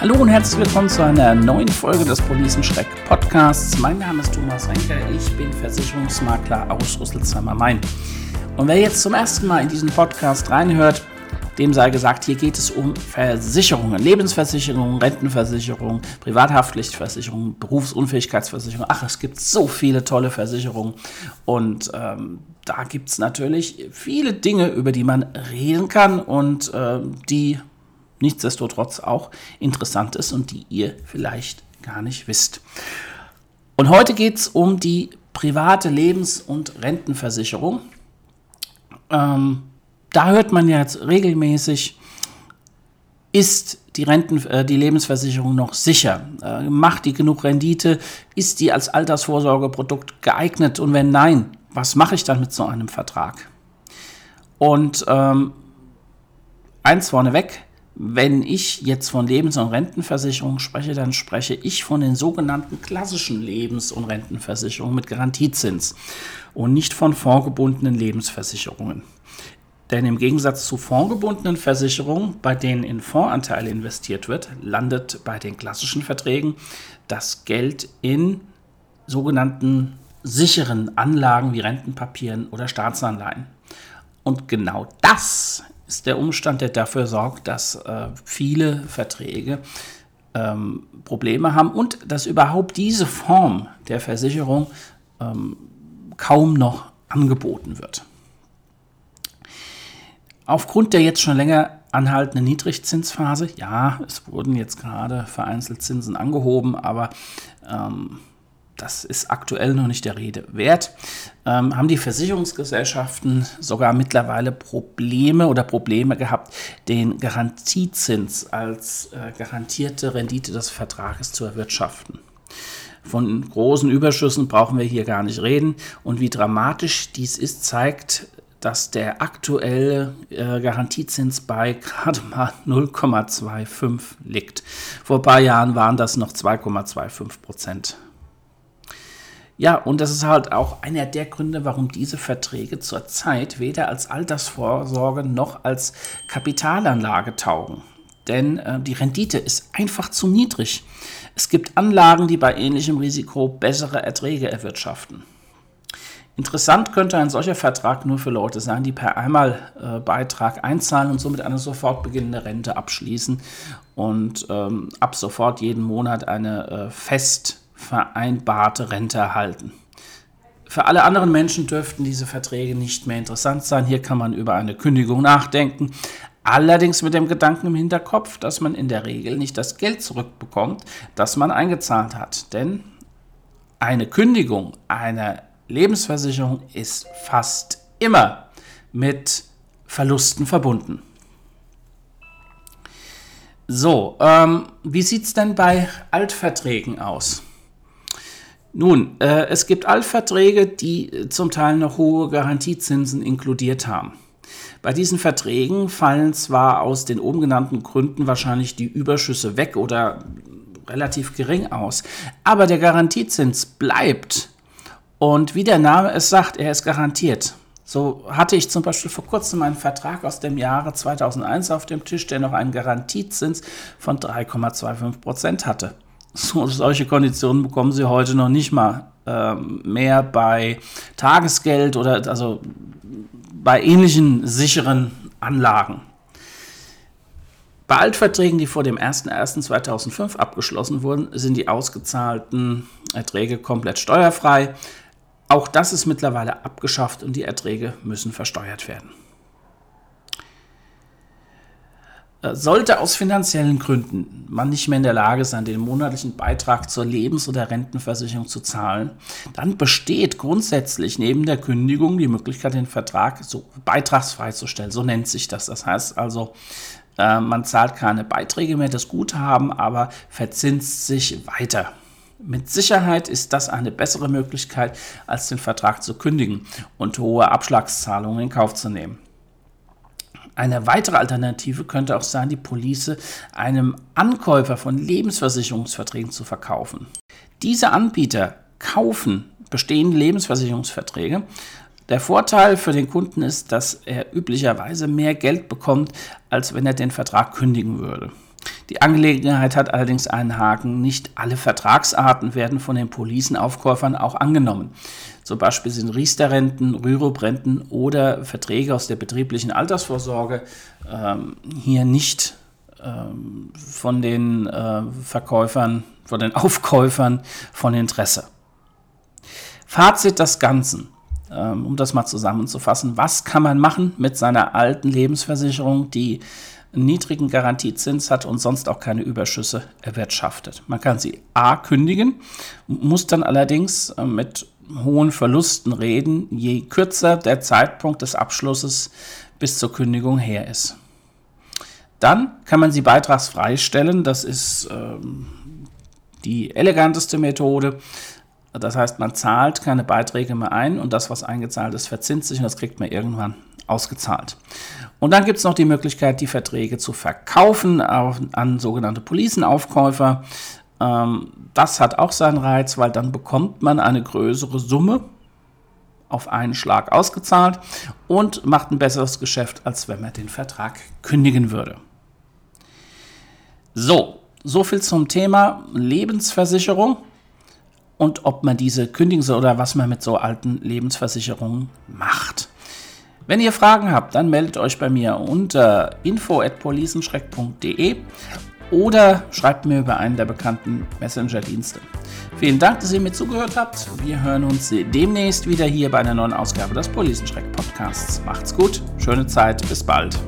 Hallo und herzlich willkommen zu einer neuen Folge des Policenschreck Podcasts. Mein Name ist Thomas Renker, ich bin Versicherungsmakler aus Rüsselsheimer Main. Und wer jetzt zum ersten Mal in diesen Podcast reinhört, dem sei gesagt, hier geht es um Versicherungen, Lebensversicherungen, Rentenversicherungen, Privathaftpflichtversicherungen, Berufsunfähigkeitsversicherungen. Ach, es gibt so viele tolle Versicherungen und ähm, da gibt es natürlich viele Dinge, über die man reden kann und äh, die nichtsdestotrotz auch interessant ist und die ihr vielleicht gar nicht wisst. Und heute geht es um die private Lebens- und Rentenversicherung. Ähm, da hört man jetzt regelmäßig, ist die, Renten, äh, die Lebensversicherung noch sicher? Äh, macht die genug Rendite? Ist die als Altersvorsorgeprodukt geeignet? Und wenn nein, was mache ich dann mit so einem Vertrag? Und ähm, eins vorneweg, wenn ich jetzt von Lebens- und Rentenversicherungen spreche, dann spreche ich von den sogenannten klassischen Lebens- und Rentenversicherungen mit Garantiezins und nicht von vorgebundenen Lebensversicherungen. Denn im Gegensatz zu fondgebundenen Versicherungen, bei denen in Fondsanteile investiert wird, landet bei den klassischen Verträgen das Geld in sogenannten sicheren Anlagen wie Rentenpapieren oder Staatsanleihen. Und genau das ist der Umstand, der dafür sorgt, dass äh, viele Verträge ähm, Probleme haben und dass überhaupt diese Form der Versicherung ähm, kaum noch angeboten wird. Aufgrund der jetzt schon länger anhaltenden Niedrigzinsphase, ja, es wurden jetzt gerade vereinzelt Zinsen angehoben, aber ähm, das ist aktuell noch nicht der Rede wert, ähm, haben die Versicherungsgesellschaften sogar mittlerweile Probleme oder Probleme gehabt, den Garantiezins als äh, garantierte Rendite des Vertrages zu erwirtschaften. Von großen Überschüssen brauchen wir hier gar nicht reden. Und wie dramatisch dies ist, zeigt, dass der aktuelle äh, Garantiezins bei gerade mal 0,25 liegt. Vor ein paar Jahren waren das noch 2,25 Prozent. Ja, und das ist halt auch einer der Gründe, warum diese Verträge zurzeit weder als Altersvorsorge noch als Kapitalanlage taugen. Denn äh, die Rendite ist einfach zu niedrig. Es gibt Anlagen, die bei ähnlichem Risiko bessere Erträge erwirtschaften. Interessant könnte ein solcher Vertrag nur für Leute sein, die per Einmalbeitrag einzahlen und somit eine sofort beginnende Rente abschließen und ähm, ab sofort jeden Monat eine äh, fest vereinbarte Rente erhalten. Für alle anderen Menschen dürften diese Verträge nicht mehr interessant sein. Hier kann man über eine Kündigung nachdenken. Allerdings mit dem Gedanken im Hinterkopf, dass man in der Regel nicht das Geld zurückbekommt, das man eingezahlt hat. Denn eine Kündigung einer Lebensversicherung ist fast immer mit Verlusten verbunden. So, ähm, wie sieht es denn bei Altverträgen aus? Nun, äh, es gibt Altverträge, die äh, zum Teil noch hohe Garantiezinsen inkludiert haben. Bei diesen Verträgen fallen zwar aus den oben genannten Gründen wahrscheinlich die Überschüsse weg oder relativ gering aus, aber der Garantiezins bleibt. Und wie der Name es sagt, er ist garantiert. So hatte ich zum Beispiel vor kurzem einen Vertrag aus dem Jahre 2001 auf dem Tisch, der noch einen Garantiezins von 3,25 Prozent hatte. So, solche Konditionen bekommen Sie heute noch nicht mal äh, mehr bei Tagesgeld oder also bei ähnlichen sicheren Anlagen. Bei Altverträgen, die vor dem 01.01.2005 abgeschlossen wurden, sind die ausgezahlten Erträge komplett steuerfrei. Auch das ist mittlerweile abgeschafft und die Erträge müssen versteuert werden. Äh, sollte aus finanziellen Gründen man nicht mehr in der Lage sein, den monatlichen Beitrag zur Lebens- oder Rentenversicherung zu zahlen, dann besteht grundsätzlich neben der Kündigung die Möglichkeit, den Vertrag so beitragsfrei zu stellen. So nennt sich das. Das heißt also, äh, man zahlt keine Beiträge mehr, das Guthaben aber verzinst sich weiter. Mit Sicherheit ist das eine bessere Möglichkeit, als den Vertrag zu kündigen und hohe Abschlagszahlungen in Kauf zu nehmen. Eine weitere Alternative könnte auch sein, die Police einem Ankäufer von Lebensversicherungsverträgen zu verkaufen. Diese Anbieter kaufen bestehende Lebensversicherungsverträge. Der Vorteil für den Kunden ist, dass er üblicherweise mehr Geld bekommt, als wenn er den Vertrag kündigen würde. Die Angelegenheit hat allerdings einen Haken. Nicht alle Vertragsarten werden von den Policenaufkäufern auch angenommen. Zum Beispiel sind Riester-Renten, Rürup-Renten oder Verträge aus der betrieblichen Altersvorsorge ähm, hier nicht ähm, von den äh, Verkäufern, von den Aufkäufern von Interesse. Fazit des Ganzen, ähm, um das mal zusammenzufassen, was kann man machen mit seiner alten Lebensversicherung, die niedrigen Garantiezins hat und sonst auch keine Überschüsse erwirtschaftet. Man kann sie A kündigen, muss dann allerdings äh, mit hohen Verlusten reden, je kürzer der Zeitpunkt des Abschlusses bis zur Kündigung her ist. Dann kann man sie beitragsfrei stellen. Das ist ähm, die eleganteste Methode. Das heißt, man zahlt keine Beiträge mehr ein und das, was eingezahlt ist, verzinst sich und das kriegt man irgendwann ausgezahlt. Und dann gibt es noch die Möglichkeit, die Verträge zu verkaufen an sogenannte Policenaufkäufer. Ähm, das hat auch seinen Reiz, weil dann bekommt man eine größere Summe auf einen Schlag ausgezahlt und macht ein besseres Geschäft, als wenn man den Vertrag kündigen würde. So, so viel zum Thema Lebensversicherung und ob man diese kündigen soll oder was man mit so alten Lebensversicherungen macht. Wenn ihr Fragen habt, dann meldet euch bei mir unter info@policenschreck.de oder schreibt mir über einen der bekannten Messenger-Dienste. Vielen Dank, dass ihr mir zugehört habt. Wir hören uns demnächst wieder hier bei einer neuen Ausgabe des Policenschreck Podcasts. Macht's gut, schöne Zeit, bis bald.